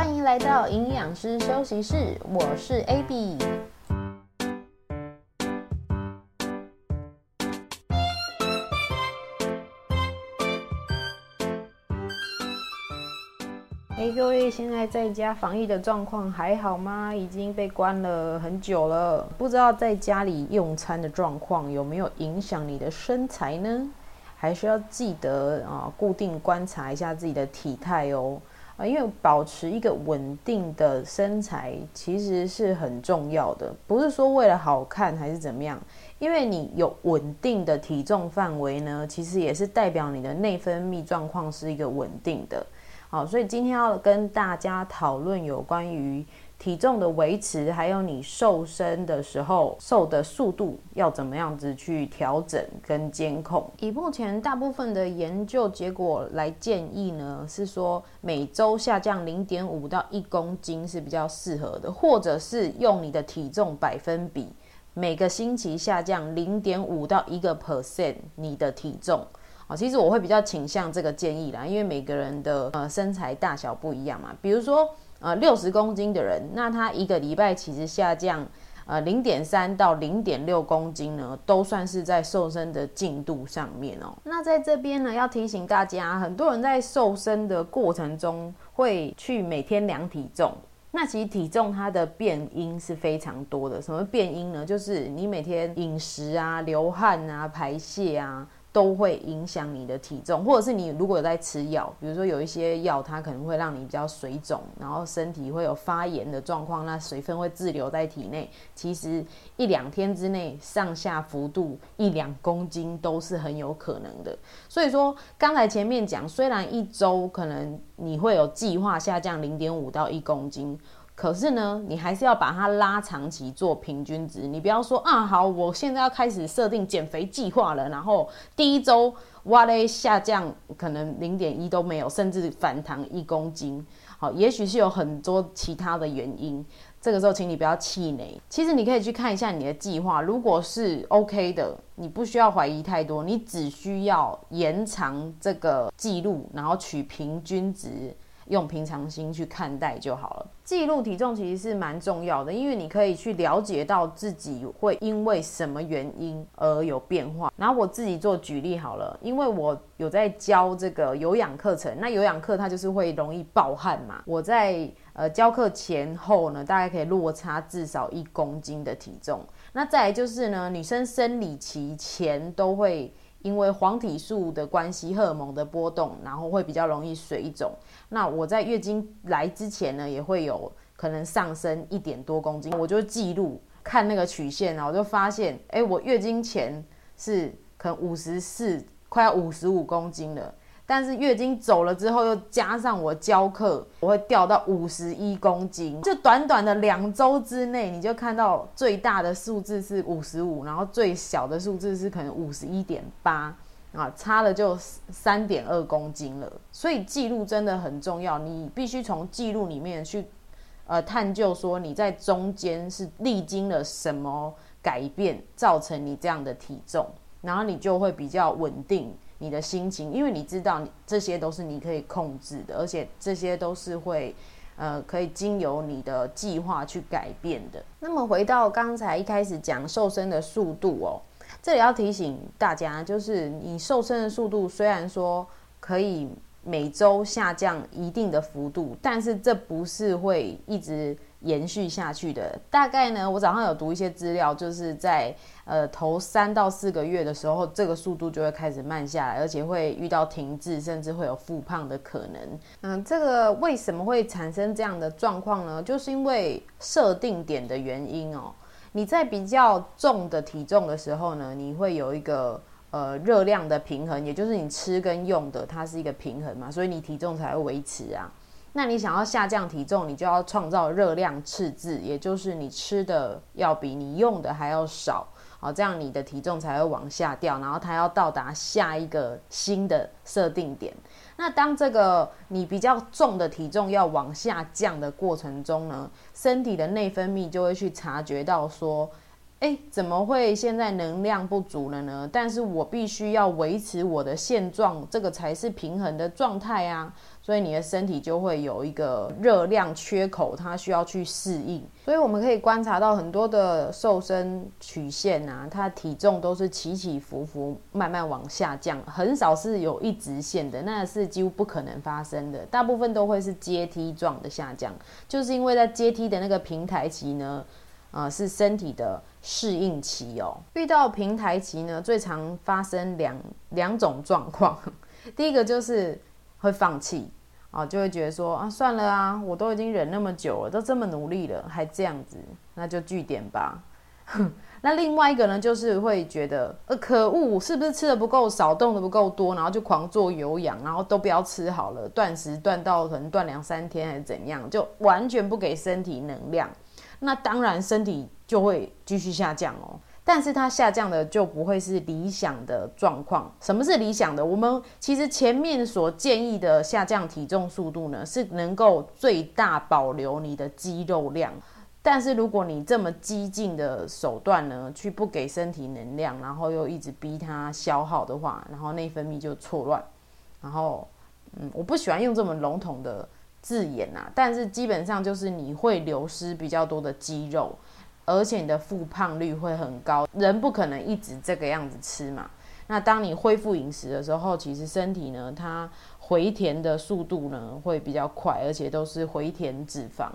欢迎来到营养师休息室，我是 AB。哎，各位，现在在家防疫的状况还好吗？已经被关了很久了，不知道在家里用餐的状况有没有影响你的身材呢？还是要记得啊，固定观察一下自己的体态哦。啊，因为保持一个稳定的身材其实是很重要的，不是说为了好看还是怎么样。因为你有稳定的体重范围呢，其实也是代表你的内分泌状况是一个稳定的。好，所以今天要跟大家讨论有关于体重的维持，还有你瘦身的时候瘦的速度要怎么样子去调整跟监控。以目前大部分的研究结果来建议呢，是说每周下降零点五到一公斤是比较适合的，或者是用你的体重百分比，每个星期下降零点五到一个 percent 你的体重。啊，其实我会比较倾向这个建议啦，因为每个人的呃身材大小不一样嘛。比如说，呃，六十公斤的人，那他一个礼拜其实下降呃零点三到零点六公斤呢，都算是在瘦身的进度上面哦。那在这边呢，要提醒大家，很多人在瘦身的过程中会去每天量体重。那其实体重它的变因是非常多的。什么变因呢？就是你每天饮食啊、流汗啊、排泄啊。都会影响你的体重，或者是你如果有在吃药，比如说有一些药，它可能会让你比较水肿，然后身体会有发炎的状况，那水分会滞留在体内。其实一两天之内上下幅度一两公斤都是很有可能的。所以说，刚才前面讲，虽然一周可能你会有计划下降零点五到一公斤。可是呢，你还是要把它拉长期做平均值。你不要说啊，好，我现在要开始设定减肥计划了，然后第一周哇嘞下降可能零点一都没有，甚至反弹一公斤。好，也许是有很多其他的原因。这个时候，请你不要气馁。其实你可以去看一下你的计划，如果是 OK 的，你不需要怀疑太多，你只需要延长这个记录，然后取平均值。用平常心去看待就好了。记录体重其实是蛮重要的，因为你可以去了解到自己会因为什么原因而有变化。然后我自己做举例好了，因为我有在教这个有氧课程，那有氧课它就是会容易暴汗嘛。我在呃教课前后呢，大概可以落差至少一公斤的体重。那再来就是呢，女生生理期前都会。因为黄体素的关系，荷尔蒙的波动，然后会比较容易水肿。那我在月经来之前呢，也会有可能上升一点多公斤，我就记录看那个曲线啊，我就发现，哎，我月经前是可能五十四，快要五十五公斤了。但是月经走了之后，又加上我教课，我会掉到五十一公斤。就短短的两周之内，你就看到最大的数字是五十五，然后最小的数字是可能五十一点八啊，差了就三点二公斤了。所以记录真的很重要，你必须从记录里面去呃探究说你在中间是历经了什么改变，造成你这样的体重，然后你就会比较稳定。你的心情，因为你知道，这些都是你可以控制的，而且这些都是会，呃，可以经由你的计划去改变的。那么回到刚才一开始讲瘦身的速度哦，这里要提醒大家，就是你瘦身的速度虽然说可以每周下降一定的幅度，但是这不是会一直。延续下去的，大概呢，我早上有读一些资料，就是在呃头三到四个月的时候，这个速度就会开始慢下来，而且会遇到停滞，甚至会有复胖的可能。嗯，这个为什么会产生这样的状况呢？就是因为设定点的原因哦。你在比较重的体重的时候呢，你会有一个呃热量的平衡，也就是你吃跟用的它是一个平衡嘛，所以你体重才会维持啊。那你想要下降体重，你就要创造热量赤字，也就是你吃的要比你用的还要少，好，这样你的体重才会往下掉，然后它要到达下一个新的设定点。那当这个你比较重的体重要往下降的过程中呢，身体的内分泌就会去察觉到说。哎，怎么会现在能量不足了呢？但是我必须要维持我的现状，这个才是平衡的状态啊。所以你的身体就会有一个热量缺口，它需要去适应。所以我们可以观察到很多的瘦身曲线啊，它体重都是起起伏伏，慢慢往下降，很少是有一直线的，那是几乎不可能发生的。大部分都会是阶梯状的下降，就是因为在阶梯的那个平台期呢，啊，是身体的适应期哦。遇到平台期呢，最常发生两两种状况，第一个就是会放弃。啊，就会觉得说啊，算了啊，我都已经忍那么久了，都这么努力了，还这样子，那就据点吧。那另外一个呢，就是会觉得呃，可恶，是不是吃的不够少，动的不够多，然后就狂做有氧，然后都不要吃好了，断食断到可能断两三天还是怎样，就完全不给身体能量，那当然身体就会继续下降哦。但是它下降的就不会是理想的状况。什么是理想的？我们其实前面所建议的下降体重速度呢，是能够最大保留你的肌肉量。但是如果你这么激进的手段呢，去不给身体能量，然后又一直逼它消耗的话，然后内分泌就错乱。然后，嗯，我不喜欢用这么笼统的字眼啊，但是基本上就是你会流失比较多的肌肉。而且你的复胖率会很高，人不可能一直这个样子吃嘛。那当你恢复饮食的时候，其实身体呢，它回填的速度呢会比较快，而且都是回填脂肪。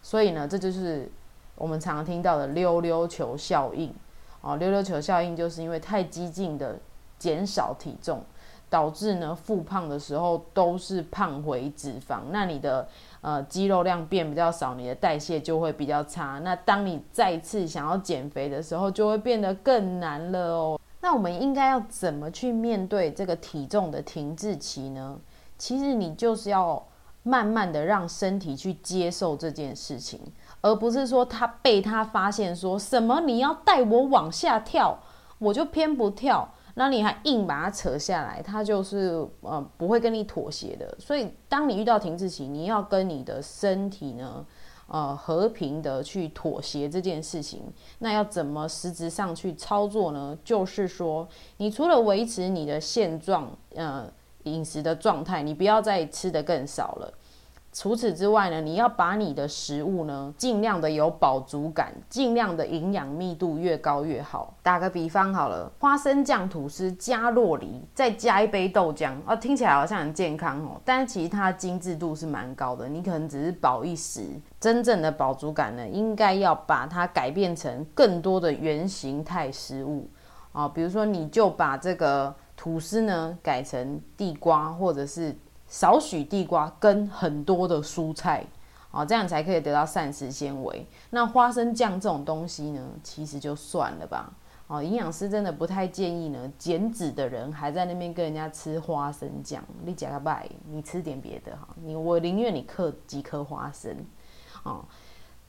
所以呢，这就是我们常听到的溜溜球效应。哦，溜溜球效应就是因为太激进的减少体重。导致呢，复胖的时候都是胖回脂肪，那你的呃肌肉量变比较少，你的代谢就会比较差。那当你再次想要减肥的时候，就会变得更难了哦。那我们应该要怎么去面对这个体重的停滞期呢？其实你就是要慢慢的让身体去接受这件事情，而不是说他被他发现说什么你要带我往下跳，我就偏不跳。那你还硬把它扯下来，它就是呃不会跟你妥协的。所以当你遇到停滞期，你要跟你的身体呢，呃和平的去妥协这件事情。那要怎么实质上去操作呢？就是说，你除了维持你的现状，呃饮食的状态，你不要再吃的更少了。除此之外呢，你要把你的食物呢，尽量的有饱足感，尽量的营养密度越高越好。打个比方好了，花生酱吐司加洛梨，再加一杯豆浆，啊，听起来好像很健康哦，但其实它精致度是蛮高的，你可能只是饱一时，真正的饱足感呢，应该要把它改变成更多的原形态食物啊，比如说你就把这个吐司呢改成地瓜或者是。少许地瓜跟很多的蔬菜，哦，这样才可以得到膳食纤维。那花生酱这种东西呢，其实就算了吧。哦，营养师真的不太建议呢，减脂的人还在那边跟人家吃花生酱。你假个拜，你吃点别的哈。你我宁愿你嗑几颗花生。哦，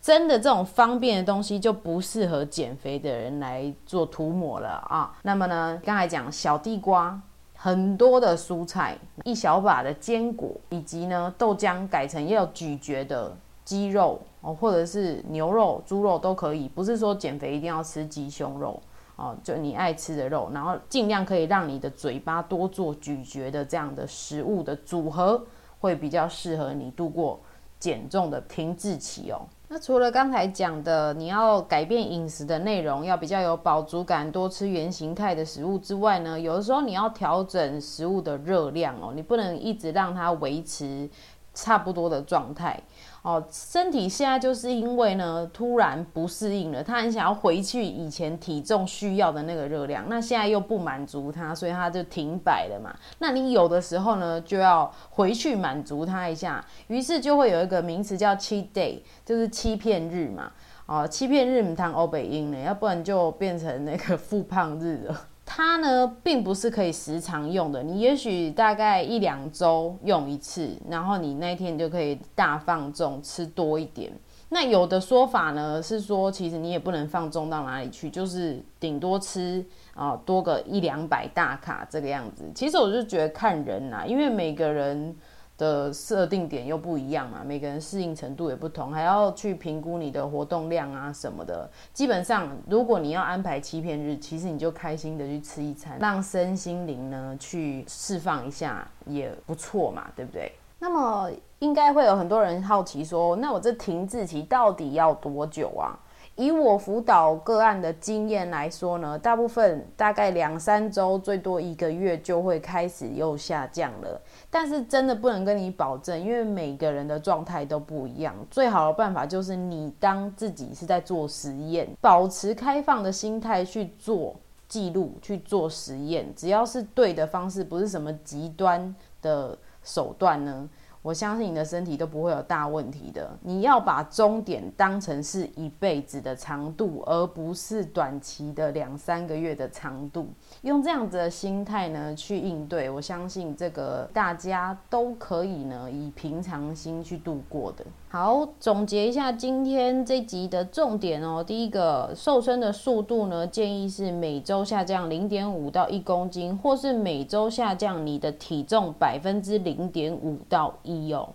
真的这种方便的东西就不适合减肥的人来做涂抹了啊。那么呢，刚才讲小地瓜。很多的蔬菜，一小把的坚果，以及呢豆浆改成要咀嚼的鸡肉哦，或者是牛肉、猪肉都可以。不是说减肥一定要吃鸡胸肉哦，就你爱吃的肉，然后尽量可以让你的嘴巴多做咀嚼的这样的食物的组合，会比较适合你度过减重的停滞期哦。那除了刚才讲的，你要改变饮食的内容，要比较有饱足感，多吃原形态的食物之外呢，有的时候你要调整食物的热量哦，你不能一直让它维持差不多的状态。哦，身体现在就是因为呢，突然不适应了，他很想要回去以前体重需要的那个热量，那现在又不满足他，所以他就停摆了嘛。那你有的时候呢，就要回去满足他一下，于是就会有一个名词叫 cheat day，就是欺骗日嘛。哦，欺骗日唔谈欧北音呢，要不然就变成那个复胖日了。它呢，并不是可以时常用的。你也许大概一两周用一次，然后你那天就可以大放纵吃多一点。那有的说法呢是说，其实你也不能放纵到哪里去，就是顶多吃啊多个一两百大卡这个样子。其实我就觉得看人呐，因为每个人。的设定点又不一样嘛，每个人适应程度也不同，还要去评估你的活动量啊什么的。基本上，如果你要安排欺骗日，其实你就开心的去吃一餐，让身心灵呢去释放一下也不错嘛，对不对？那么应该会有很多人好奇说，那我这停滞期到底要多久啊？以我辅导个案的经验来说呢，大部分大概两三周，最多一个月就会开始又下降了。但是真的不能跟你保证，因为每个人的状态都不一样。最好的办法就是你当自己是在做实验，保持开放的心态去做记录、去做实验。只要是对的方式，不是什么极端的手段呢。我相信你的身体都不会有大问题的。你要把终点当成是一辈子的长度，而不是短期的两三个月的长度。用这样子的心态呢去应对，我相信这个大家都可以呢以平常心去度过的。好，总结一下今天这集的重点哦。第一个，瘦身的速度呢，建议是每周下降零点五到一公斤，或是每周下降你的体重百分之零点五到一用。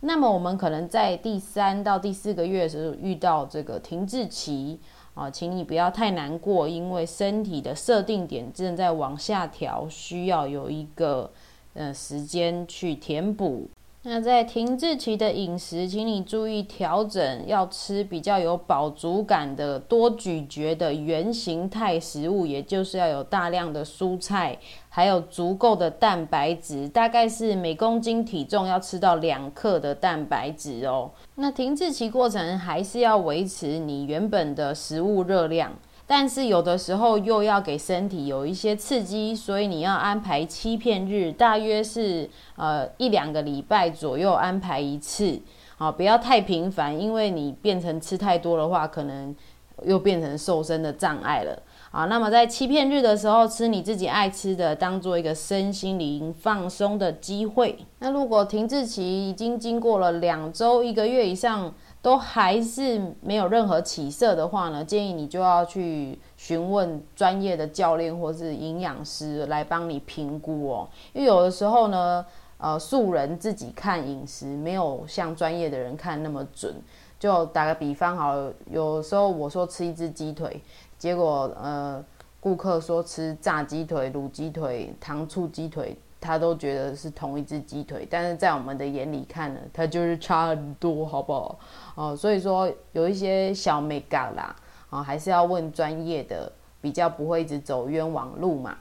那么我们可能在第三到第四个月的时候遇到这个停滞期啊，请你不要太难过，因为身体的设定点正在往下调，需要有一个呃时间去填补。那在停滞期的饮食，请你注意调整，要吃比较有饱足感的、多咀嚼的圆形态食物，也就是要有大量的蔬菜，还有足够的蛋白质，大概是每公斤体重要吃到两克的蛋白质哦。那停滞期过程还是要维持你原本的食物热量。但是有的时候又要给身体有一些刺激，所以你要安排欺骗日，大约是呃一两个礼拜左右安排一次，啊，不要太频繁，因为你变成吃太多的话，可能又变成瘦身的障碍了。啊，那么在欺骗日的时候吃你自己爱吃的，当做一个身心灵放松的机会。那如果停滞期已经经过了两周、一个月以上。都还是没有任何起色的话呢，建议你就要去询问专业的教练或是营养师来帮你评估哦。因为有的时候呢，呃，素人自己看饮食没有像专业的人看那么准。就打个比方，好，有时候我说吃一只鸡腿，结果呃，顾客说吃炸鸡腿、卤鸡腿、糖醋鸡腿。他都觉得是同一只鸡腿，但是在我们的眼里看呢，它就是差很多，好不好？哦，所以说有一些小美感啦，啊，还是要问专业的，比较不会一直走冤枉路嘛。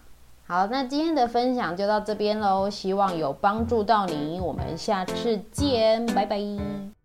好，那今天的分享就到这边喽，希望有帮助到你，我们下次见，拜拜。